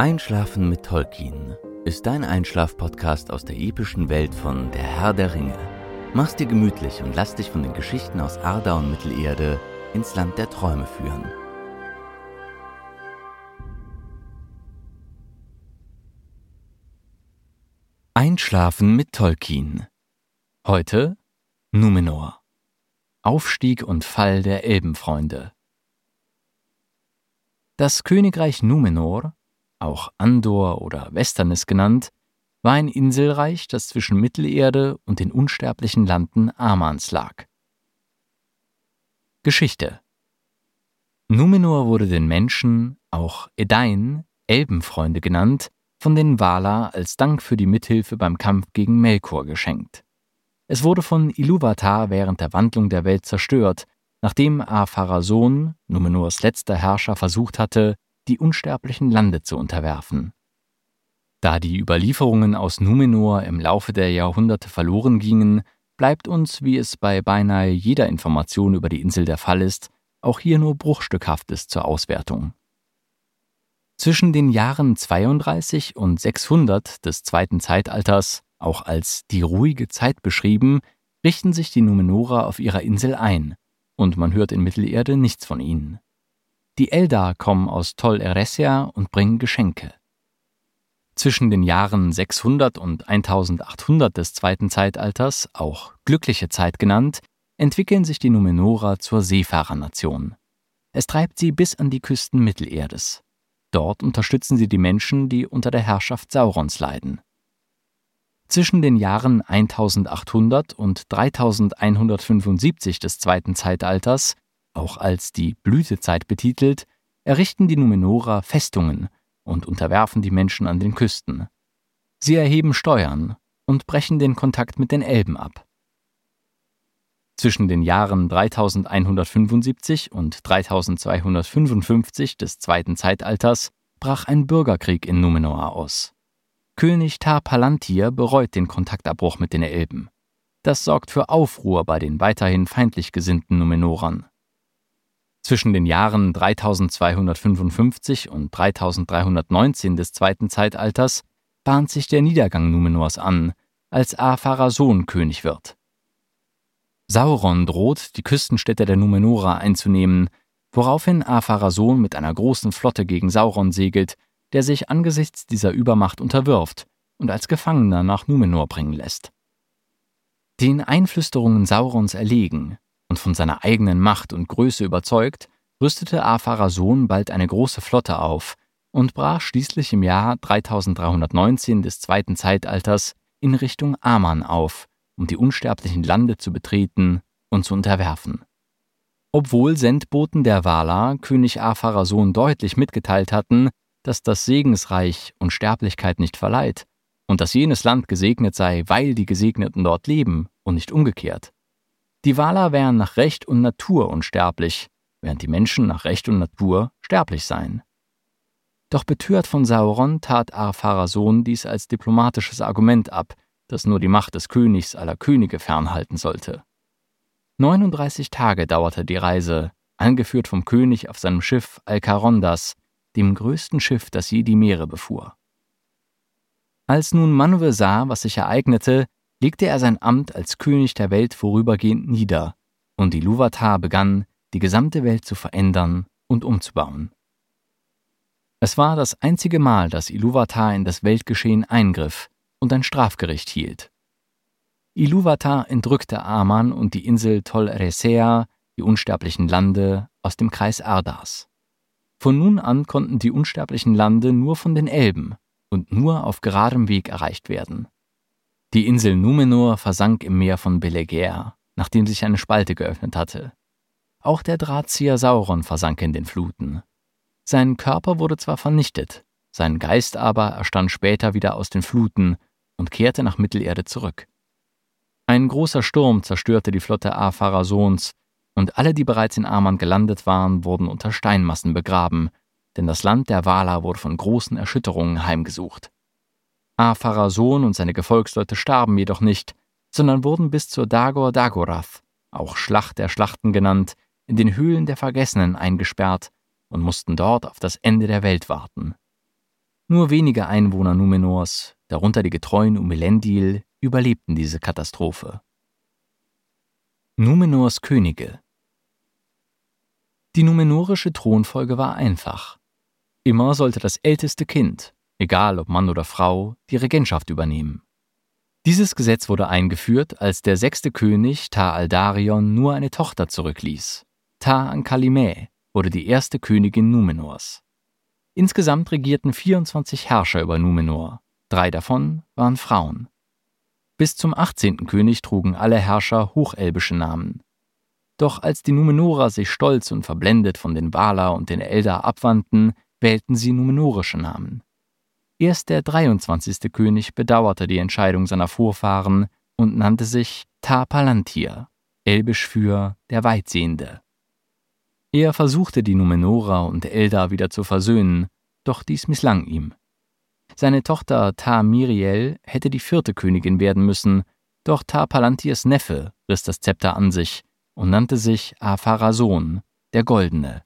Einschlafen mit Tolkien ist dein Einschlaf-Podcast aus der epischen Welt von Der Herr der Ringe. Mach's dir gemütlich und lass dich von den Geschichten aus Arda und Mittelerde ins Land der Träume führen. Einschlafen mit Tolkien. Heute Numenor. Aufstieg und Fall der Elbenfreunde. Das Königreich Numenor, auch Andor oder Westernis genannt, war ein Inselreich, das zwischen Mittelerde und den unsterblichen Landen Amans lag. Geschichte Numenor wurde den Menschen, auch Edain, Elbenfreunde genannt, von den Valar als Dank für die Mithilfe beim Kampf gegen Melkor geschenkt. Es wurde von Iluvatar während der Wandlung der Welt zerstört, nachdem Ar-Pharazôn, Numenors letzter Herrscher, versucht hatte, die unsterblichen Lande zu unterwerfen. Da die Überlieferungen aus Numenor im Laufe der Jahrhunderte verloren gingen, bleibt uns, wie es bei beinahe jeder Information über die Insel der Fall ist, auch hier nur Bruchstückhaftes zur Auswertung. Zwischen den Jahren 32 und 600 des zweiten Zeitalters, auch als die ruhige Zeit beschrieben, richten sich die Numenorer auf ihrer Insel ein, und man hört in Mittelerde nichts von ihnen. Die Eldar kommen aus Tol Eressëa und bringen Geschenke. Zwischen den Jahren 600 und 1800 des zweiten Zeitalters, auch glückliche Zeit genannt, entwickeln sich die Numenorer zur Seefahrernation. Es treibt sie bis an die Küsten Mittelerdes. Dort unterstützen sie die Menschen, die unter der Herrschaft Saurons leiden. Zwischen den Jahren 1800 und 3175 des zweiten Zeitalters, auch als die Blütezeit betitelt, errichten die Numenorer Festungen und unterwerfen die Menschen an den Küsten. Sie erheben Steuern und brechen den Kontakt mit den Elben ab. Zwischen den Jahren 3175 und 3255 des zweiten Zeitalters brach ein Bürgerkrieg in Numenor aus. König Tar Palantir bereut den Kontaktabbruch mit den Elben. Das sorgt für Aufruhr bei den weiterhin feindlich gesinnten Numenorern. Zwischen den Jahren 3255 und 3319 des zweiten Zeitalters bahnt sich der Niedergang Numenors an, als Ar-Pharazôn König wird. Sauron droht, die Küstenstädte der Numenora einzunehmen, woraufhin Ar-Pharazôn mit einer großen Flotte gegen Sauron segelt, der sich angesichts dieser Übermacht unterwirft und als Gefangener nach Numenor bringen lässt. Den Einflüsterungen Saurons erlegen und von seiner eigenen Macht und Größe überzeugt, rüstete Ar-Pharazôn bald eine große Flotte auf und brach schließlich im Jahr 3319 des zweiten Zeitalters in Richtung Aman auf, um die unsterblichen Lande zu betreten und zu unterwerfen. Obwohl Sendboten der Valar König Ar-Pharazôn deutlich mitgeteilt hatten, dass das Segensreich Unsterblichkeit nicht verleiht und dass jenes Land gesegnet sei, weil die Gesegneten dort leben und nicht umgekehrt. Die Valar wären nach Recht und Natur unsterblich, während die Menschen nach Recht und Natur sterblich seien. Doch betört von Sauron tat Ar-Pharazôn dies als diplomatisches Argument ab, das nur die Macht des Königs aller Könige fernhalten sollte. 39 Tage dauerte die Reise, angeführt vom König auf seinem Schiff Alcarondas, dem größten Schiff, das je die Meere befuhr. Als nun Manwe sah, was sich ereignete, legte er sein Amt als König der Welt vorübergehend nieder, und die Luvatar begann, die gesamte Welt zu verändern und umzubauen. Es war das einzige Mal, dass Iluvatar in das Weltgeschehen eingriff und ein Strafgericht hielt. Iluvatar entrückte Aman und die Insel Tol Eressëa, die unsterblichen Lande, aus dem Kreis Ardas. Von nun an konnten die unsterblichen Lande nur von den Elben, und nur auf geradem Weg erreicht werden. Die Insel Numenor versank im Meer von Belegaer, nachdem sich eine Spalte geöffnet hatte. Auch der Drahtzieher Sauron versank in den Fluten. Sein Körper wurde zwar vernichtet, sein Geist aber erstand später wieder aus den Fluten und kehrte nach Mittelerde zurück. Ein großer Sturm zerstörte die Flotte Afarasons, und alle, die bereits in Aman gelandet waren, wurden unter Steinmassen begraben, denn das Land der Wala wurde von großen Erschütterungen heimgesucht. Afarason und seine Gefolgsleute starben jedoch nicht, sondern wurden bis zur Dagor Dagorath, auch Schlacht der Schlachten genannt, in den Höhlen der Vergessenen eingesperrt und mussten dort auf das Ende der Welt warten. Nur wenige Einwohner Numenors, darunter die getreuen Umelendil, überlebten diese Katastrophe. Numenors Könige Die numenorische Thronfolge war einfach. Immer sollte das älteste Kind, egal ob Mann oder Frau, die Regentschaft übernehmen. Dieses Gesetz wurde eingeführt, als der sechste König Ta Aldarion nur eine Tochter zurückließ. Ta Ankalimä wurde die erste Königin Numenors. Insgesamt regierten 24 Herrscher über Numenor, drei davon waren Frauen. Bis zum 18. König trugen alle Herrscher hochelbische Namen. Doch als die Numenorer sich stolz und verblendet von den Valar und den Eldar abwandten, wählten sie numenorische Namen. Erst der 23. König bedauerte die Entscheidung seiner Vorfahren und nannte sich Ta Palantir, elbisch für der Weitsehende. Er versuchte die Numenorer und Eldar wieder zu versöhnen, doch dies misslang ihm. Seine Tochter Ta Miriel hätte die vierte Königin werden müssen, doch Ta Palantirs Neffe riss das Zepter an sich und nannte sich Apharason, der Goldene.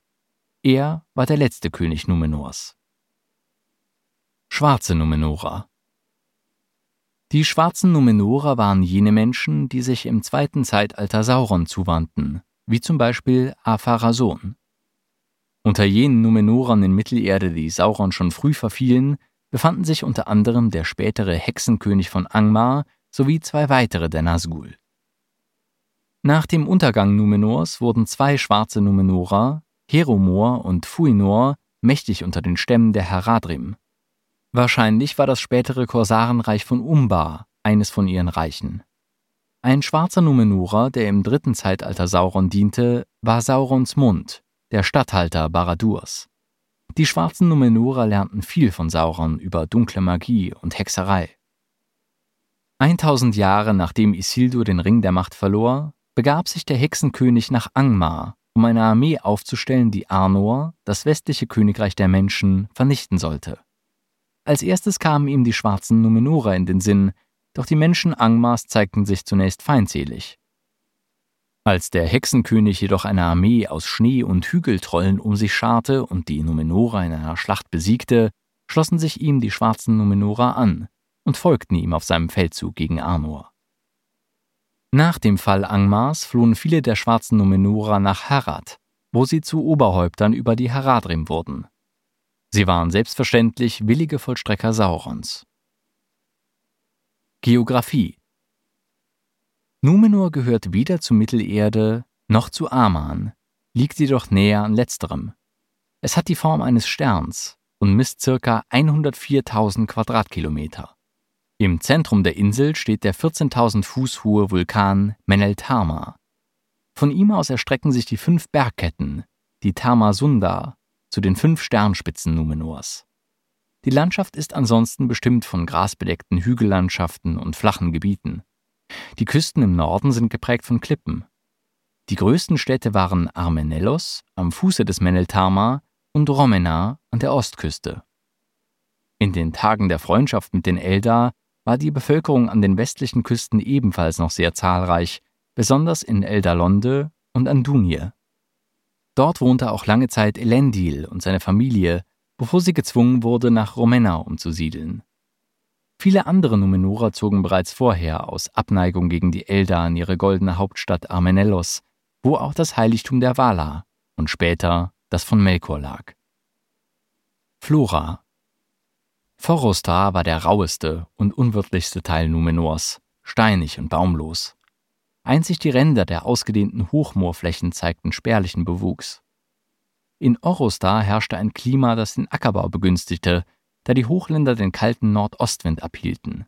Er war der letzte König Numenors. Schwarze Numenorer Die schwarzen Numenorer waren jene Menschen, die sich im zweiten Zeitalter Sauron zuwandten, wie zum Beispiel Apharason. Unter jenen Numenorern in Mittelerde, die Sauron schon früh verfielen, befanden sich unter anderem der spätere Hexenkönig von Angmar sowie zwei weitere der Nazgul. Nach dem Untergang Numenors wurden zwei schwarze Numenorer, Heromor und Fuinor, mächtig unter den Stämmen der Haradrim. Wahrscheinlich war das spätere Korsarenreich von Umbar eines von ihren Reichen. Ein schwarzer Numenorer, der im dritten Zeitalter Sauron diente, war Saurons Mund, der Statthalter Baradurs. Die schwarzen Numenorer lernten viel von Sauron über dunkle Magie und Hexerei. 1000 Jahre nachdem Isildur den Ring der Macht verlor, begab sich der Hexenkönig nach Angmar, um eine Armee aufzustellen, die Arnor, das westliche Königreich der Menschen, vernichten sollte. Als erstes kamen ihm die schwarzen Numenorer in den Sinn, doch die Menschen Angmars zeigten sich zunächst feindselig. Als der Hexenkönig jedoch eine Armee aus Schnee- und Hügeltrollen um sich scharte und die Numenorer in einer Schlacht besiegte, schlossen sich ihm die schwarzen Numenorer an und folgten ihm auf seinem Feldzug gegen Arnor. Nach dem Fall Angmars flohen viele der schwarzen Numenorer nach Harad, wo sie zu Oberhäuptern über die Haradrim wurden. Sie waren selbstverständlich willige Vollstrecker Saurons. Geographie Numenor gehört weder zu Mittelerde noch zu Aman, liegt jedoch näher an letzterem. Es hat die Form eines Sterns und misst ca. 104.000 Quadratkilometer. Im Zentrum der Insel steht der 14.000 Fuß hohe Vulkan Meneltama. Von ihm aus erstrecken sich die fünf Bergketten, die Tamasunda, zu den fünf Sternspitzen Numenors. Die Landschaft ist ansonsten bestimmt von grasbedeckten Hügellandschaften und flachen Gebieten. Die Küsten im Norden sind geprägt von Klippen. Die größten Städte waren Armenellos am Fuße des Meneltama und Romena an der Ostküste. In den Tagen der Freundschaft mit den Eldar war die Bevölkerung an den westlichen Küsten ebenfalls noch sehr zahlreich, besonders in Eldalonde und Andunie. Dort wohnte auch lange Zeit Elendil und seine Familie, bevor sie gezwungen wurde, nach Romena umzusiedeln. Viele andere Numenorer zogen bereits vorher aus Abneigung gegen die Eldar in ihre goldene Hauptstadt Armenellos, wo auch das Heiligtum der Valar und später das von Melkor lag. Flora Forostar war der raueste und unwirtlichste Teil Numenors, steinig und baumlos. Einzig die Ränder der ausgedehnten Hochmoorflächen zeigten spärlichen Bewuchs. In Orostar herrschte ein Klima, das den Ackerbau begünstigte, da die Hochländer den kalten Nordostwind abhielten.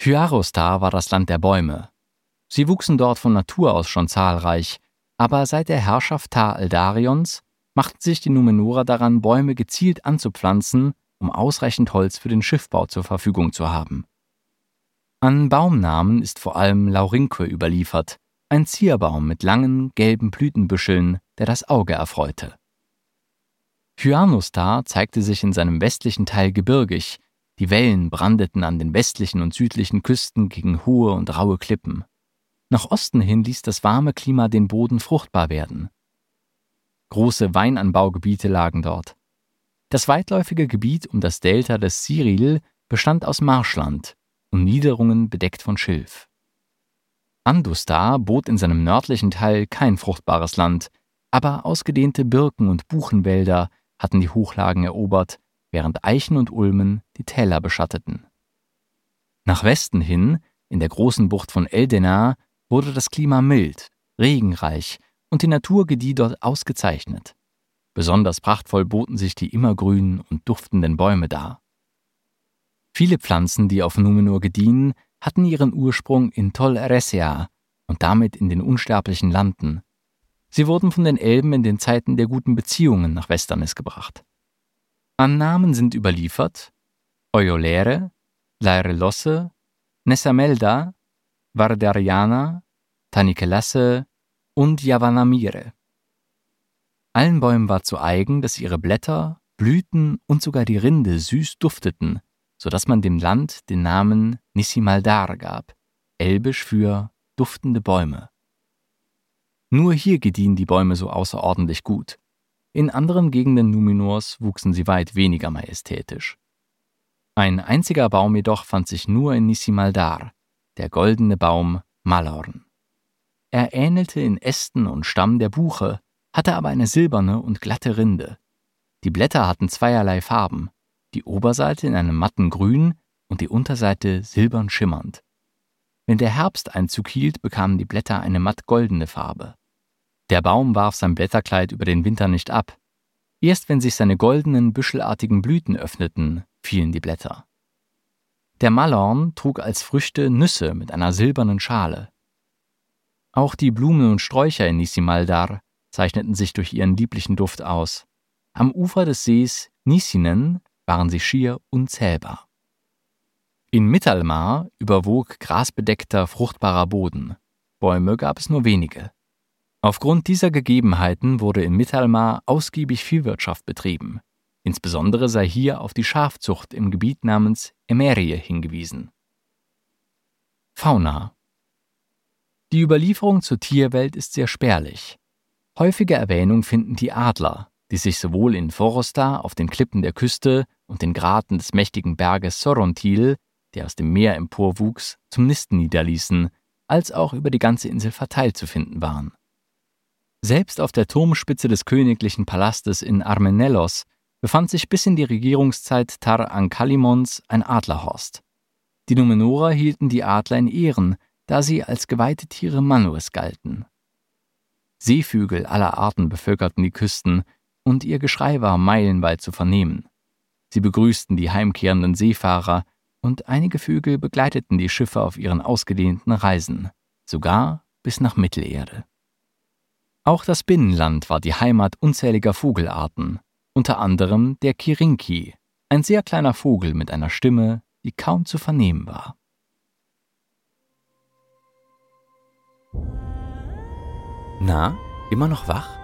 Hyarostar war das Land der Bäume. Sie wuchsen dort von Natur aus schon zahlreich, aber seit der Herrschaft Tar Eldarions machten sich die Numenora daran, Bäume gezielt anzupflanzen, um ausreichend Holz für den Schiffbau zur Verfügung zu haben. An Baumnamen ist vor allem Laurinque überliefert, ein Zierbaum mit langen, gelben Blütenbüscheln, der das Auge erfreute. Hyanostar zeigte sich in seinem westlichen Teil gebirgig, die Wellen brandeten an den westlichen und südlichen Küsten gegen hohe und raue Klippen. Nach Osten hin ließ das warme Klima den Boden fruchtbar werden. Große Weinanbaugebiete lagen dort. Das weitläufige Gebiet um das Delta des Cyril bestand aus Marschland und Niederungen bedeckt von Schilf. Andustar bot in seinem nördlichen Teil kein fruchtbares Land, aber ausgedehnte Birken- und Buchenwälder hatten die Hochlagen erobert, während Eichen und Ulmen die Täler beschatteten. Nach Westen hin, in der großen Bucht von Eldena, wurde das Klima mild, regenreich und die Natur gedieh dort ausgezeichnet. Besonders prachtvoll boten sich die immergrünen und duftenden Bäume dar. Viele Pflanzen, die auf Numenor gediehen, hatten ihren Ursprung in Tol Eressëa und damit in den unsterblichen Landen. Sie wurden von den Elben in den Zeiten der guten Beziehungen nach Westernis gebracht. An Namen sind überliefert Eulere, Lairelosse, Nessamelda, Vardariana, Tanikelasse und Yavanamire. Allen Bäumen war zu eigen, dass ihre Blätter, Blüten und sogar die Rinde süß dufteten, so dass man dem Land den Namen Nissimaldar gab, elbisch für duftende Bäume. Nur hier gediehen die Bäume so außerordentlich gut. In anderen Gegenden Numenors wuchsen sie weit weniger majestätisch. Ein einziger Baum jedoch fand sich nur in Nissimaldar, der goldene Baum Malorn. Er ähnelte in Ästen und Stamm der Buche, hatte aber eine silberne und glatte Rinde. Die Blätter hatten zweierlei Farben, die Oberseite in einem matten Grün und die Unterseite silbern schimmernd. Wenn der Herbst Einzug hielt, bekamen die Blätter eine matt goldene Farbe. Der Baum warf sein Blätterkleid über den Winter nicht ab. Erst wenn sich seine goldenen, büschelartigen Blüten öffneten, fielen die Blätter. Der Malorn trug als Früchte Nüsse mit einer silbernen Schale. Auch die Blumen und Sträucher in Nisimaldar zeichneten sich durch ihren lieblichen Duft aus. Am Ufer des Sees Nisinen waren sie schier unzählbar. In Mittelmar überwog grasbedeckter, fruchtbarer Boden. Bäume gab es nur wenige. Aufgrund dieser Gegebenheiten wurde in Mittelmar ausgiebig Viehwirtschaft betrieben. Insbesondere sei hier auf die Schafzucht im Gebiet namens Emerie hingewiesen. Fauna Die Überlieferung zur Tierwelt ist sehr spärlich. Häufige Erwähnung finden die Adler, die sich sowohl in Forosta auf den Klippen der Küste und den Graten des mächtigen Berges Sorontil, der aus dem Meer emporwuchs, zum Nisten niederließen, als auch über die ganze Insel verteilt zu finden waren. Selbst auf der Turmspitze des königlichen Palastes in Armenellos befand sich bis in die Regierungszeit Tar Ankalimons ein Adlerhorst. Die Numenora hielten die Adler in Ehren, da sie als geweihte Tiere Manues galten. Seevögel aller Arten bevölkerten die Küsten, und ihr Geschrei war meilenweit zu vernehmen. Sie begrüßten die heimkehrenden Seefahrer, und einige Vögel begleiteten die Schiffe auf ihren ausgedehnten Reisen, sogar bis nach Mittelerde. Auch das Binnenland war die Heimat unzähliger Vogelarten, unter anderem der Kirinki, ein sehr kleiner Vogel mit einer Stimme, die kaum zu vernehmen war. Na, immer noch wach?